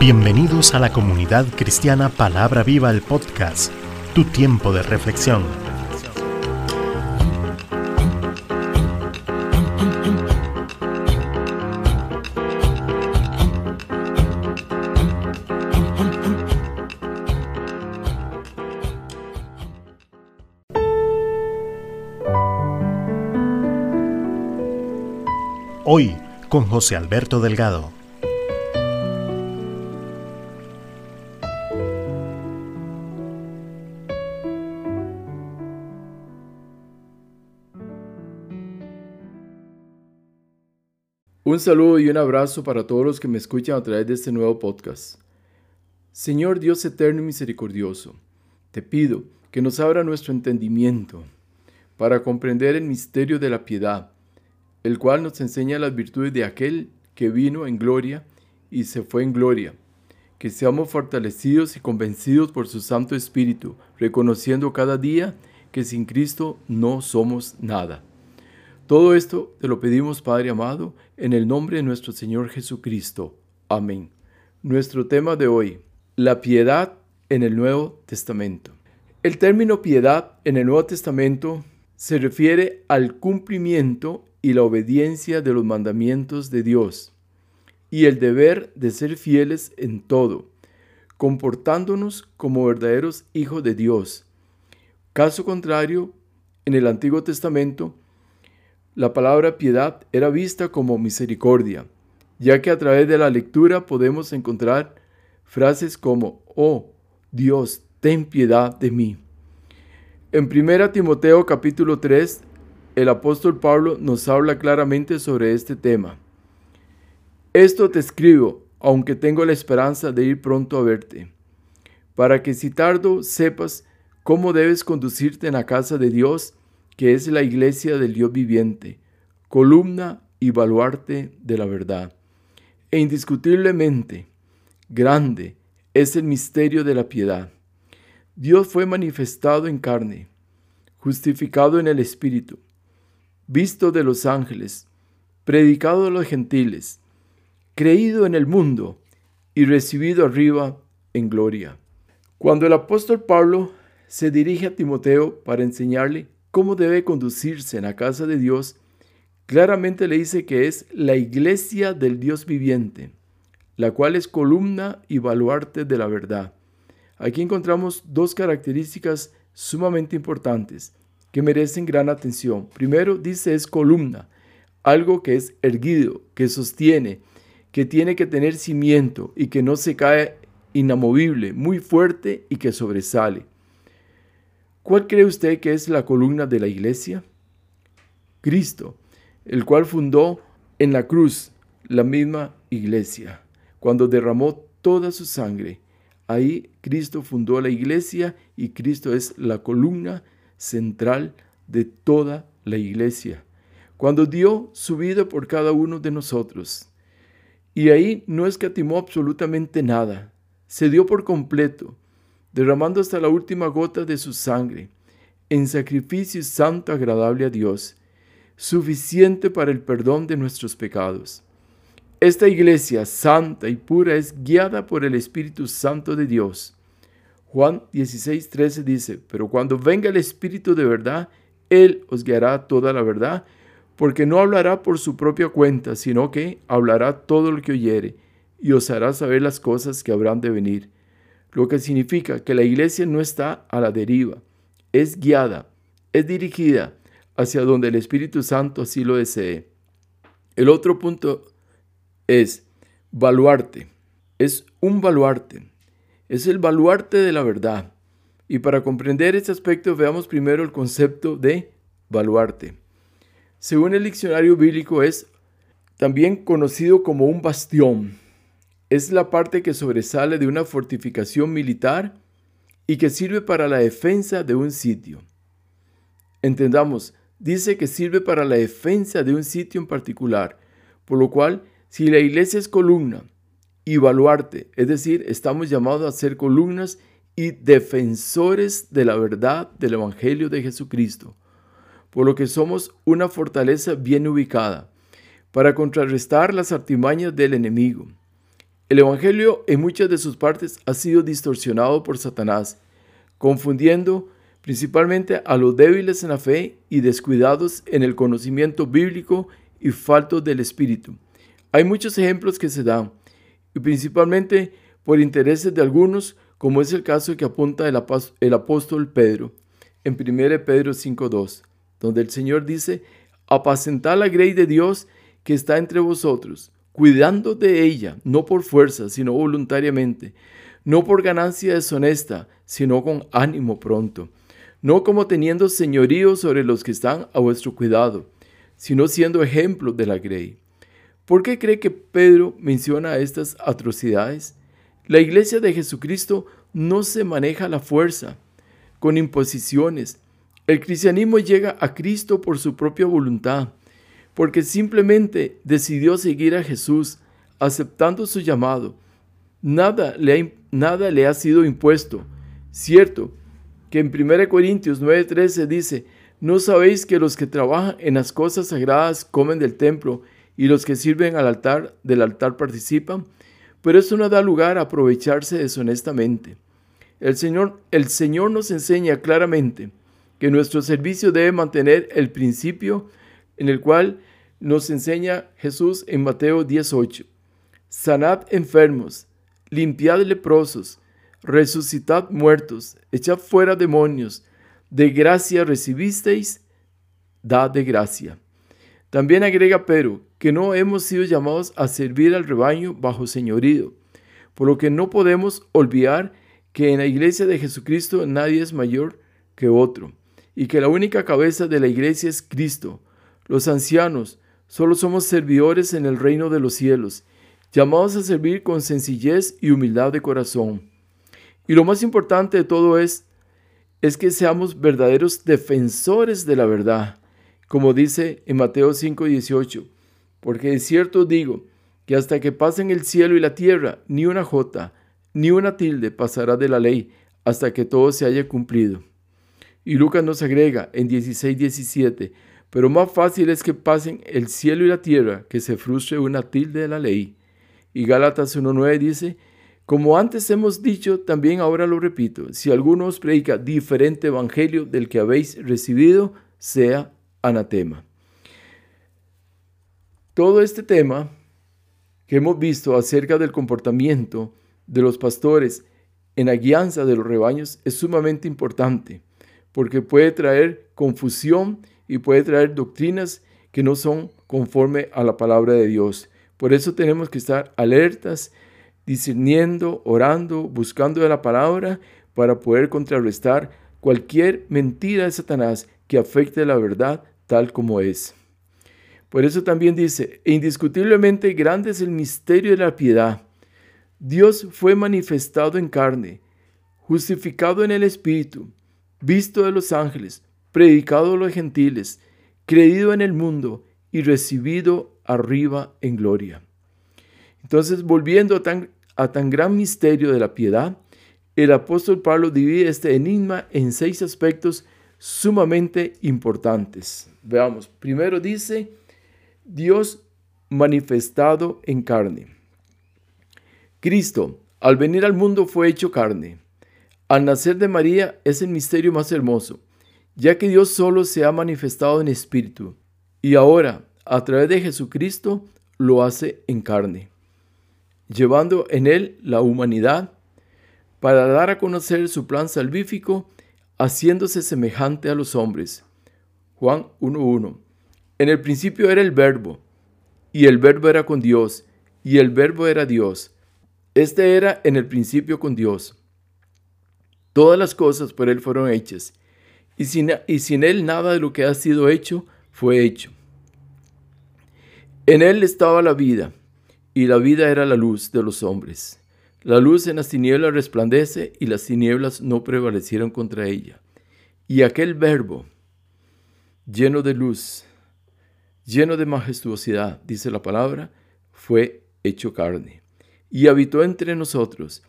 Bienvenidos a la comunidad cristiana Palabra Viva el podcast, tu tiempo de reflexión. Hoy con José Alberto Delgado. Un saludo y un abrazo para todos los que me escuchan a través de este nuevo podcast. Señor Dios eterno y misericordioso, te pido que nos abra nuestro entendimiento para comprender el misterio de la piedad, el cual nos enseña las virtudes de aquel que vino en gloria y se fue en gloria. Que seamos fortalecidos y convencidos por su Santo Espíritu, reconociendo cada día que sin Cristo no somos nada. Todo esto te lo pedimos, Padre amado, en el nombre de nuestro Señor Jesucristo. Amén. Nuestro tema de hoy, la piedad en el Nuevo Testamento. El término piedad en el Nuevo Testamento se refiere al cumplimiento y la obediencia de los mandamientos de Dios y el deber de ser fieles en todo, comportándonos como verdaderos hijos de Dios. Caso contrario, en el Antiguo Testamento, la palabra piedad era vista como misericordia, ya que a través de la lectura podemos encontrar frases como, oh Dios, ten piedad de mí. En 1 Timoteo capítulo 3, el apóstol Pablo nos habla claramente sobre este tema. Esto te escribo, aunque tengo la esperanza de ir pronto a verte, para que si tardo sepas cómo debes conducirte en la casa de Dios, que es la iglesia del Dios viviente, columna y baluarte de la verdad. E indiscutiblemente, grande es el misterio de la piedad. Dios fue manifestado en carne, justificado en el Espíritu, visto de los ángeles, predicado a los gentiles, creído en el mundo y recibido arriba en gloria. Cuando el apóstol Pablo se dirige a Timoteo para enseñarle cómo debe conducirse en la casa de Dios, claramente le dice que es la iglesia del Dios viviente, la cual es columna y baluarte de la verdad. Aquí encontramos dos características sumamente importantes que merecen gran atención. Primero dice es columna, algo que es erguido, que sostiene, que tiene que tener cimiento y que no se cae inamovible, muy fuerte y que sobresale. ¿Cuál cree usted que es la columna de la iglesia? Cristo, el cual fundó en la cruz la misma iglesia, cuando derramó toda su sangre. Ahí Cristo fundó la iglesia y Cristo es la columna central de toda la iglesia, cuando dio su vida por cada uno de nosotros. Y ahí no escatimó absolutamente nada, se dio por completo, derramando hasta la última gota de su sangre, en sacrificio santo agradable a Dios, suficiente para el perdón de nuestros pecados. Esta iglesia santa y pura es guiada por el Espíritu Santo de Dios. Juan 16:13 dice, pero cuando venga el Espíritu de verdad, Él os guiará toda la verdad, porque no hablará por su propia cuenta, sino que hablará todo lo que oyere, y os hará saber las cosas que habrán de venir lo que significa que la iglesia no está a la deriva, es guiada, es dirigida hacia donde el Espíritu Santo así lo desee. El otro punto es baluarte, es un baluarte, es el baluarte de la verdad. Y para comprender este aspecto veamos primero el concepto de baluarte. Según el diccionario bíblico es también conocido como un bastión, es la parte que sobresale de una fortificación militar y que sirve para la defensa de un sitio. Entendamos, dice que sirve para la defensa de un sitio en particular, por lo cual, si la iglesia es columna y baluarte, es decir, estamos llamados a ser columnas y defensores de la verdad del Evangelio de Jesucristo, por lo que somos una fortaleza bien ubicada para contrarrestar las artimañas del enemigo El Evangelio en muchas de sus partes ha sido distorsionado por Satanás, confundiendo principalmente a los débiles en la fe y descuidados en el conocimiento bíblico y faltos del Espíritu. Hay muchos ejemplos que se dan, y principalmente por intereses de algunos, como es el caso que apunta el, apóstol Pedro en 1 Pedro 5.2, donde el Señor dice, apacentad la grey de Dios que está entre vosotros, cuidando de ella, no por fuerza, sino voluntariamente, no por ganancia deshonesta, sino con ánimo pronto, no como teniendo señorío sobre los que están a vuestro cuidado, sino siendo ejemplo de la grey. ¿Por qué cree que Pedro menciona estas atrocidades? La iglesia de Jesucristo no se maneja a la fuerza, con imposiciones. El cristianismo llega a Cristo por su propia voluntad porque simplemente decidió seguir a Jesús, aceptando su llamado. Nada le ha, nada le ha sido impuesto. Cierto que en 1 Corintios 9:13 dice, ¿no sabéis que los que trabajan en las cosas sagradas comen del templo y los que sirven al altar del altar participan? Pero eso no da lugar a aprovecharse deshonestamente. El Señor, el Señor nos enseña claramente que nuestro servicio debe mantener el principio en el cual nos enseña Jesús en Mateo 18. Sanad enfermos, limpiad leprosos, resucitad muertos, echad fuera demonios, de gracia recibisteis, dad de gracia. También agrega Pedro que no hemos sido llamados a servir al rebaño bajo señorío, por lo que no podemos olvidar que en la iglesia de Jesucristo nadie es mayor que otro, y que la única cabeza de la iglesia es Cristo, los ancianos solo somos servidores en el reino de los cielos, llamados a servir con sencillez y humildad de corazón. Y lo más importante de todo es, es que seamos verdaderos defensores de la verdad, como dice en Mateo 5:18, porque de cierto digo que hasta que pasen el cielo y la tierra, ni una jota, ni una tilde pasará de la ley, hasta que todo se haya cumplido. Y Lucas nos agrega en 16:17, pero más fácil es que pasen el cielo y la tierra que se frustre una tilde de la ley. Y Gálatas 1.9 dice, como antes hemos dicho, también ahora lo repito, si alguno os predica diferente evangelio del que habéis recibido, sea anatema. Todo este tema que hemos visto acerca del comportamiento de los pastores en la guianza de los rebaños es sumamente importante, porque puede traer confusión y puede traer doctrinas que no son conforme a la palabra de Dios. Por eso tenemos que estar alertas, discerniendo, orando, buscando de la palabra para poder contrarrestar cualquier mentira de Satanás que afecte la verdad tal como es. Por eso también dice, e indiscutiblemente grande es el misterio de la piedad. Dios fue manifestado en carne, justificado en el Espíritu, visto de los ángeles, predicado a los gentiles, creído en el mundo y recibido arriba en gloria. Entonces, volviendo a tan, a tan gran misterio de la piedad, el apóstol Pablo divide este enigma en seis aspectos sumamente importantes. Veamos, primero dice, Dios manifestado en carne. Cristo, al venir al mundo, fue hecho carne. Al nacer de María es el misterio más hermoso ya que Dios solo se ha manifestado en espíritu y ahora, a través de Jesucristo, lo hace en carne, llevando en él la humanidad para dar a conocer su plan salvífico, haciéndose semejante a los hombres. Juan 1.1. En el principio era el verbo, y el verbo era con Dios, y el verbo era Dios. Este era en el principio con Dios. Todas las cosas por él fueron hechas, y sin, Él nada de lo que ha sido hecho fue hecho. En Él estaba la vida, y la vida era la luz de los hombres. La luz en las tinieblas resplandece, y las tinieblas no prevalecieron contra ella. Y aquel verbo, lleno de luz, lleno de majestuosidad, dice la palabra, fue hecho carne, y habitó entre nosotros,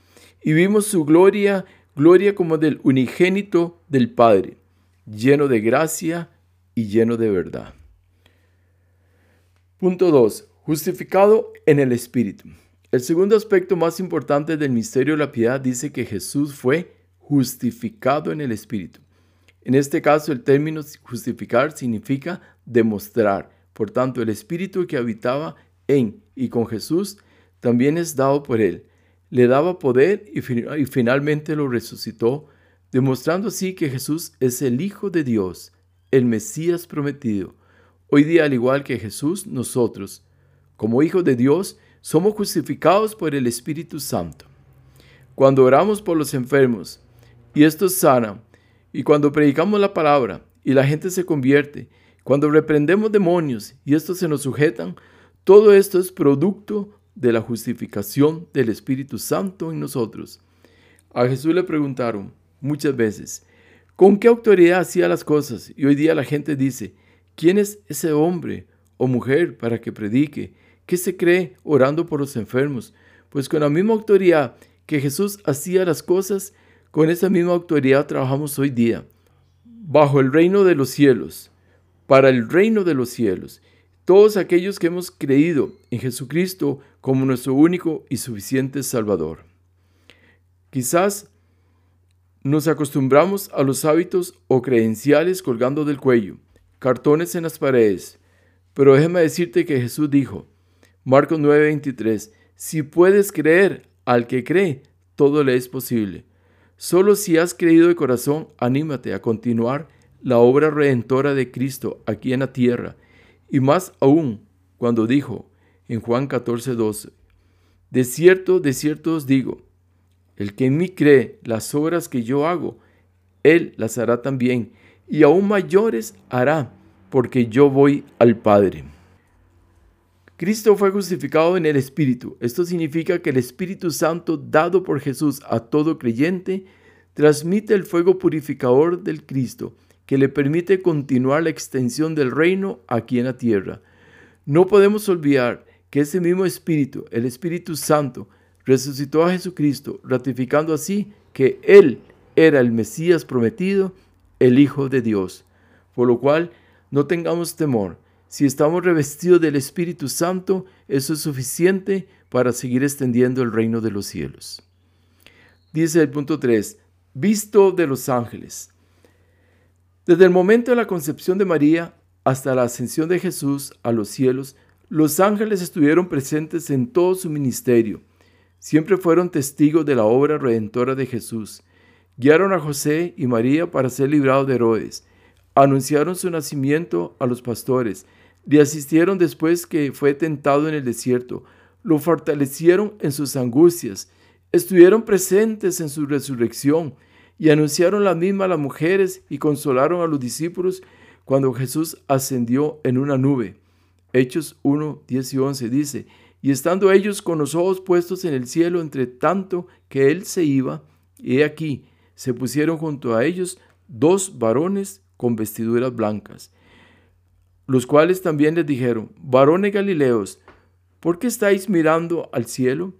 y vimos su gloria, gloria como del unigénito del Padre lleno de gracia y lleno de verdad. Punto 2. Justificado en el Espíritu. El segundo aspecto más importante del misterio de la piedad dice que Jesús fue justificado en el Espíritu. En este caso, el término justificar significa demostrar. Por tanto, el Espíritu que habitaba en y con Jesús también es dado por él. Le daba poder y, y finalmente lo resucitó, demostrando así que Jesús es el Hijo de Dios, el Mesías prometido. Hoy día, al igual que Jesús, nosotros, como hijos de Dios, somos justificados por el Espíritu Santo. Cuando oramos por los enfermos y estos sanan, y cuando predicamos la palabra y la gente se convierte, cuando reprendemos demonios y estos se nos sujetan, todo esto es producto de la justificación del Espíritu Santo en nosotros. A Jesús le preguntaron muchas veces, ¿con qué autoridad hacía las cosas? Y hoy día la gente dice, ¿quién es ese hombre o mujer para que predique? ¿Qué se cree orando por los enfermos? Pues con la misma autoridad que Jesús hacía las cosas, con esa misma autoridad trabajamos hoy día, bajo el reino de los cielos, para el reino de los cielos. Todos aquellos que hemos creído en Jesucristo como nuestro único y suficiente Salvador. Quizás nos acostumbramos a los hábitos o credenciales colgando del cuello, cartones en las paredes, pero déjeme decirte que Jesús dijo, Marcos 9:23, si puedes creer al que cree, todo le es posible. Solo si has creído de corazón, anímate a continuar la obra redentora de Cristo aquí en la tierra, y más aún cuando dijo en Juan 14:12, de cierto, de cierto os digo, el que en mí cree las obras que yo hago, él las hará también, y aún mayores hará, porque yo voy al Padre. Cristo fue justificado en el Espíritu. Esto significa que el Espíritu Santo dado por Jesús a todo creyente transmite el fuego purificador del Cristo que le permite continuar la extensión del reino aquí en la tierra. No podemos olvidar que ese mismo Espíritu, el Espíritu Santo, resucitó a Jesucristo, ratificando así que Él era el Mesías prometido, el Hijo de Dios. Por lo cual, no tengamos temor si estamos revestidos del Espíritu Santo, eso es suficiente para seguir extendiendo el reino de los cielos. Dice el punto 3, visto de los ángeles. Desde el momento de la concepción de María hasta la ascensión de Jesús a los cielos, los ángeles estuvieron presentes en todo su ministerio. Siempre fueron testigos de la obra redentora de Jesús. Guiaron a José y María para ser librados de Herodes. Anunciaron su nacimiento a los pastores le asistieron después que fue tentado en el desierto, lo fortalecieron en sus angustias, estuvieron presentes en su resurrección y anunciaron la misma a las mujeres y consolaron a los discípulos cuando Jesús ascendió en una nube. Hechos 1, 10 y 11 dice, y estando ellos con los ojos puestos en el cielo entre tanto que él se iba, he aquí, se pusieron junto a ellos dos varones con vestiduras blancas los cuales también les dijeron, varones Galileos, ¿por qué estáis mirando al cielo?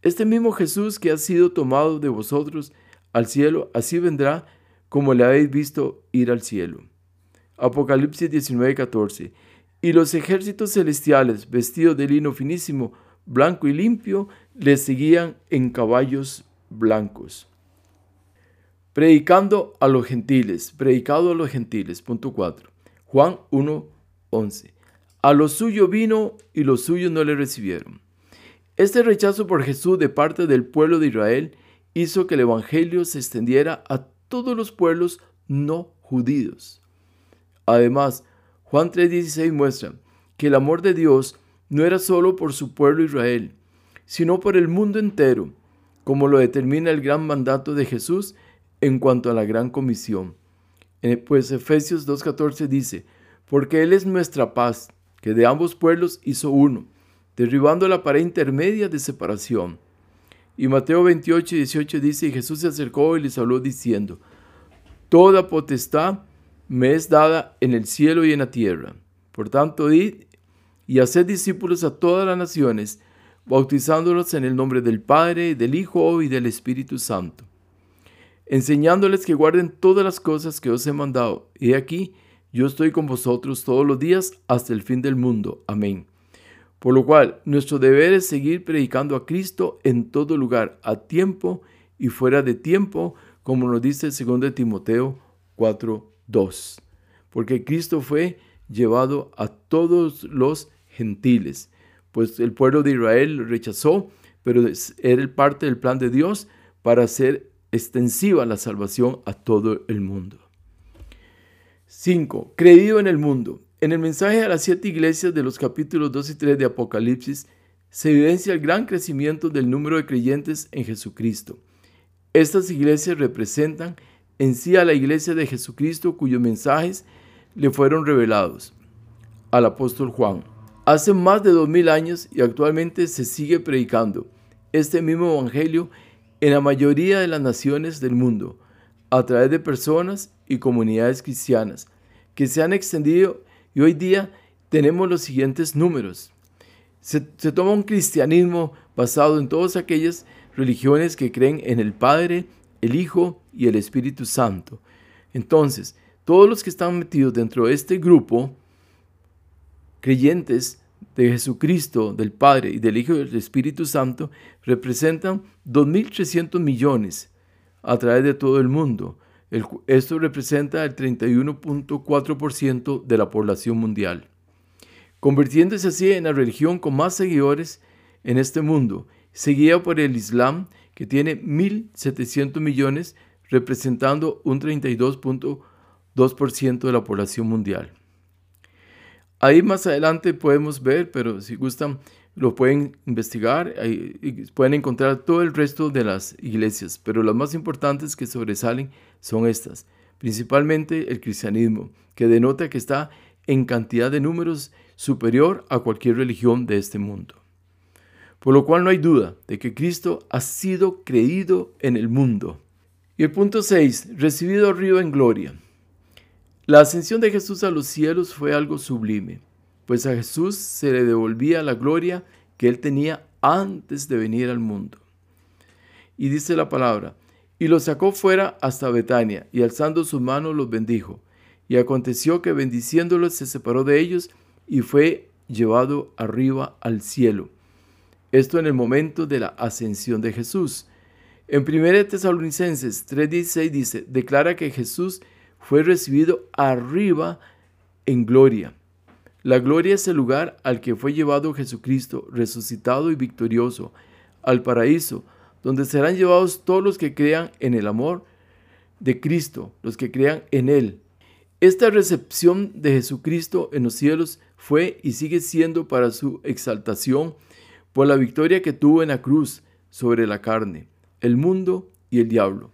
Este mismo Jesús que ha sido tomado de vosotros al cielo, así vendrá como le habéis visto ir al cielo. Apocalipsis 19:14. Y los ejércitos celestiales, vestidos de lino finísimo, blanco y limpio, le seguían en caballos blancos. Predicando a los gentiles, predicado a los gentiles, punto 4. Juan 1, 11. A lo suyo vino y los suyos no le recibieron. Este rechazo por Jesús de parte del pueblo de Israel hizo que el Evangelio se extendiera a todos los pueblos no judíos. Además, Juan 3:16 muestra que el amor de Dios no era solo por su pueblo Israel, sino por el mundo entero, como lo determina el gran mandato de Jesús en cuanto a la gran comisión. Pues Efesios 2.14 dice, porque Él es nuestra paz, que de ambos pueblos hizo uno, derribando la pared intermedia de separación. Y Mateo 28 y 18 dice, y Jesús se acercó y les habló diciendo, Toda potestad me es dada en el cielo y en la tierra. Por tanto, id y haced discípulos a todas las naciones, bautizándolos en el nombre del Padre, del Hijo y del Espíritu Santo, enseñándoles que guarden todas las cosas que os he mandado. Y aquí, yo estoy con vosotros todos los días hasta el fin del mundo. Amén. Por lo cual, nuestro deber es seguir predicando a Cristo en todo lugar, a tiempo y fuera de tiempo, como nos dice el 2 Timoteo 4:2. Porque Cristo fue llevado a todos los gentiles, pues el pueblo de Israel lo rechazó, pero era parte del plan de Dios para hacer extensiva la salvación a todo el mundo. 5. Creído en el mundo. En el mensaje a las siete iglesias de los capítulos 2 y 3 de Apocalipsis se evidencia el gran crecimiento del número de creyentes en Jesucristo. Estas iglesias representan en sí a la iglesia de Jesucristo cuyos mensajes le fueron revelados al apóstol Juan. Hace más de dos mil años y actualmente se sigue predicando este mismo evangelio en la mayoría de las naciones del mundo a través de personas y comunidades cristianas que se han extendido y hoy día tenemos los siguientes números. Se, se toma un cristianismo basado en todas aquellas religiones que creen en el Padre, el Hijo y el Espíritu Santo. Entonces, todos los que están metidos dentro de este grupo, creyentes de Jesucristo, del Padre y del Hijo y del Espíritu Santo, representan 2.300 millones a través de todo el mundo. esto representa el 31.4% de la población mundial, convirtiéndose así en la religión con más seguidores en este mundo, seguida por el Islam, que tiene 1.700 millones, representando un 32.2% de la población mundial. Ahí más adelante podemos ver, pero si gustan, lo pueden investigar y pueden encontrar todo el resto de las iglesias, pero las más importantes que sobresalen son estas, principalmente el cristianismo, que denota que está en cantidad de números superior a cualquier religión de este mundo. Por lo cual no hay duda de que Cristo ha sido creído en el mundo. Y el punto 6, recibido arriba en gloria. La ascensión de Jesús a los cielos fue algo sublime, pues a Jesús se le devolvía la gloria que él tenía antes de venir al mundo. Y dice la palabra, y los sacó fuera hasta Betania, y alzando su mano los bendijo. Y aconteció que bendiciéndolos se separó de ellos y fue llevado arriba al cielo. Esto en el momento de la ascensión de Jesús. En 1 Tesalonicenses 3:16 dice, declara que Jesús fue recibido arriba en gloria. La gloria es el lugar al que fue llevado Jesucristo, resucitado y victorioso, al paraíso, donde serán llevados todos los que crean en el amor de Cristo, los que crean en Él. Esta recepción de Jesucristo en los cielos fue y sigue siendo para su exaltación por la victoria que tuvo en la cruz sobre la carne, el mundo y el diablo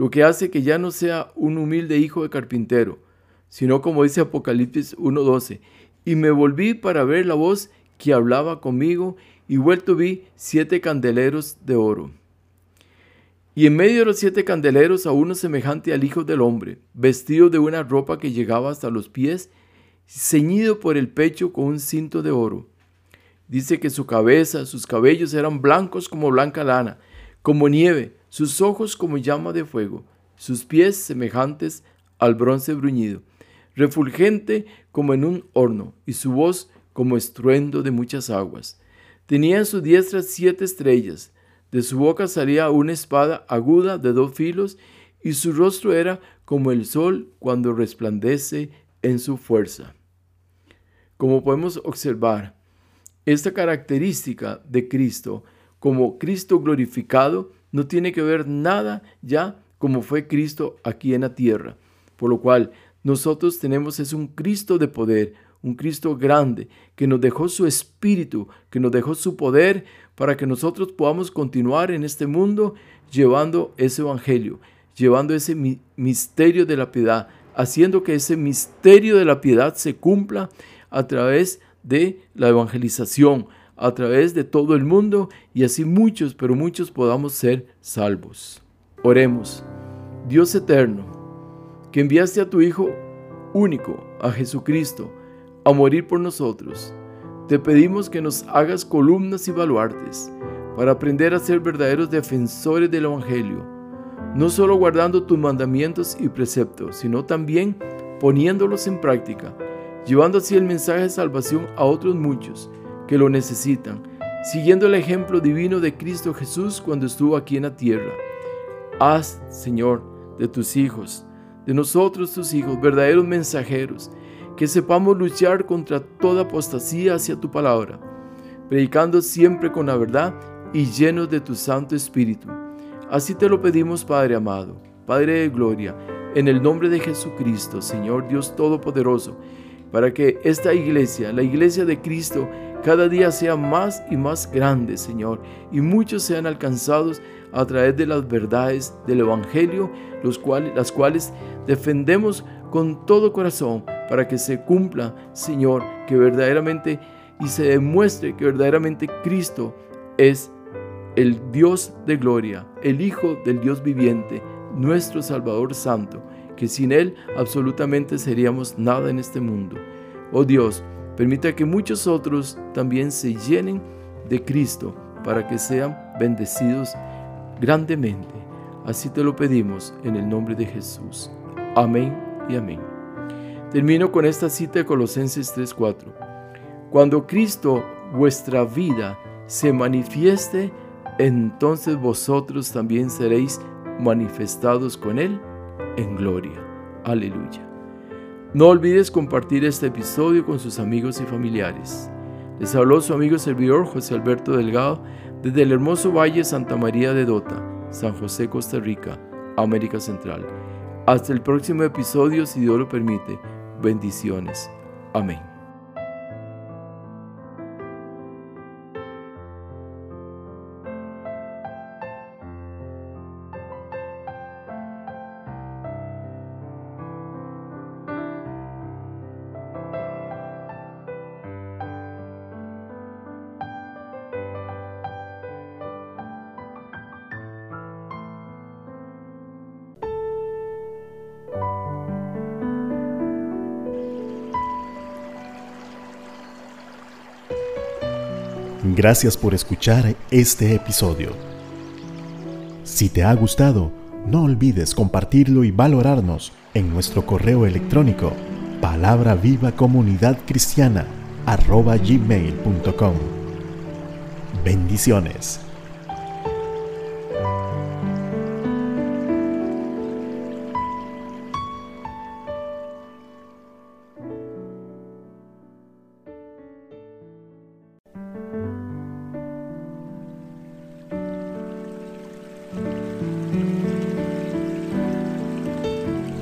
lo que hace que ya no sea un humilde hijo de carpintero, sino como dice Apocalipsis 1.12, y me volví para ver la voz que hablaba conmigo, y vuelto vi siete candeleros de oro. Y en medio de los siete candeleros a uno semejante al Hijo del Hombre, vestido de una ropa que llegaba hasta los pies, ceñido por el pecho con un cinto de oro. Dice que su cabeza, sus cabellos eran blancos como blanca lana, como nieve, sus ojos como llama de fuego, sus pies semejantes al bronce bruñido, refulgente como en un horno, y su voz como estruendo de muchas aguas. Tenía en su diestra siete estrellas, de su boca salía una espada aguda de dos filos, y su rostro era como el sol cuando resplandece en su fuerza. Como podemos observar, esta característica de Cristo, como Cristo glorificado, no tiene que ver nada ya como fue Cristo aquí en la tierra. Por lo cual nosotros tenemos es un Cristo de poder, un Cristo grande, que nos dejó su espíritu, que nos dejó su poder para que nosotros podamos continuar en este mundo llevando ese evangelio, llevando ese misterio de la piedad, haciendo que ese misterio de la piedad se cumpla a través de la evangelización, a través de todo el mundo y así muchos, pero muchos podamos ser salvos. Oremos. Dios eterno, que enviaste a tu Hijo único, a Jesucristo, a morir por nosotros, te pedimos que nos hagas columnas y baluartes para aprender a ser verdaderos defensores del Evangelio, no solo guardando tus mandamientos y preceptos, sino también poniéndolos en práctica, llevando así el mensaje de salvación a otros muchos que lo necesitan, siguiendo el ejemplo divino de Cristo Jesús cuando estuvo aquí en la tierra. Haz, Señor, de tus hijos, de nosotros tus hijos, verdaderos mensajeros, que sepamos luchar contra toda apostasía hacia tu palabra, predicando siempre con la verdad y llenos de tu Santo Espíritu. Así te lo pedimos, Padre amado, Padre de Gloria, en el nombre de Jesucristo, Señor Dios Todopoderoso, para que esta iglesia, la iglesia de Cristo, cada día sea más y más grande, Señor, y muchos sean alcanzados a través de las verdades del Evangelio, los las cuales defendemos con todo corazón para que se cumpla, Señor, que verdaderamente y se demuestre que verdaderamente Cristo es el Dios de gloria, el Hijo del Dios viviente, nuestro Salvador Santo, que sin Él absolutamente seríamos nada en este mundo. Oh Dios, permita que muchos otros también se llenen de Cristo para que sean bendecidos grandemente. Así te lo pedimos en el nombre de Jesús. Amén y amén. Termino con esta cita de Colosenses 3:4. Cuando Cristo, vuestra vida, se manifieste, entonces vosotros también seréis manifestados con Él en gloria. Aleluya. No olvides compartir este episodio con sus amigos y familiares. Les habló su amigo servidor José Alberto Delgado desde el hermoso Valle Santa María de Dota, San José, Costa Rica, América Central. Hasta el próximo episodio, si Dios lo permite. Bendiciones. Amén. Gracias por escuchar este episodio. Si te ha gustado, no olvides compartirlo y valorarnos en nuestro correo electrónico palabra viva comunidad cristiana gmail.com. Bendiciones.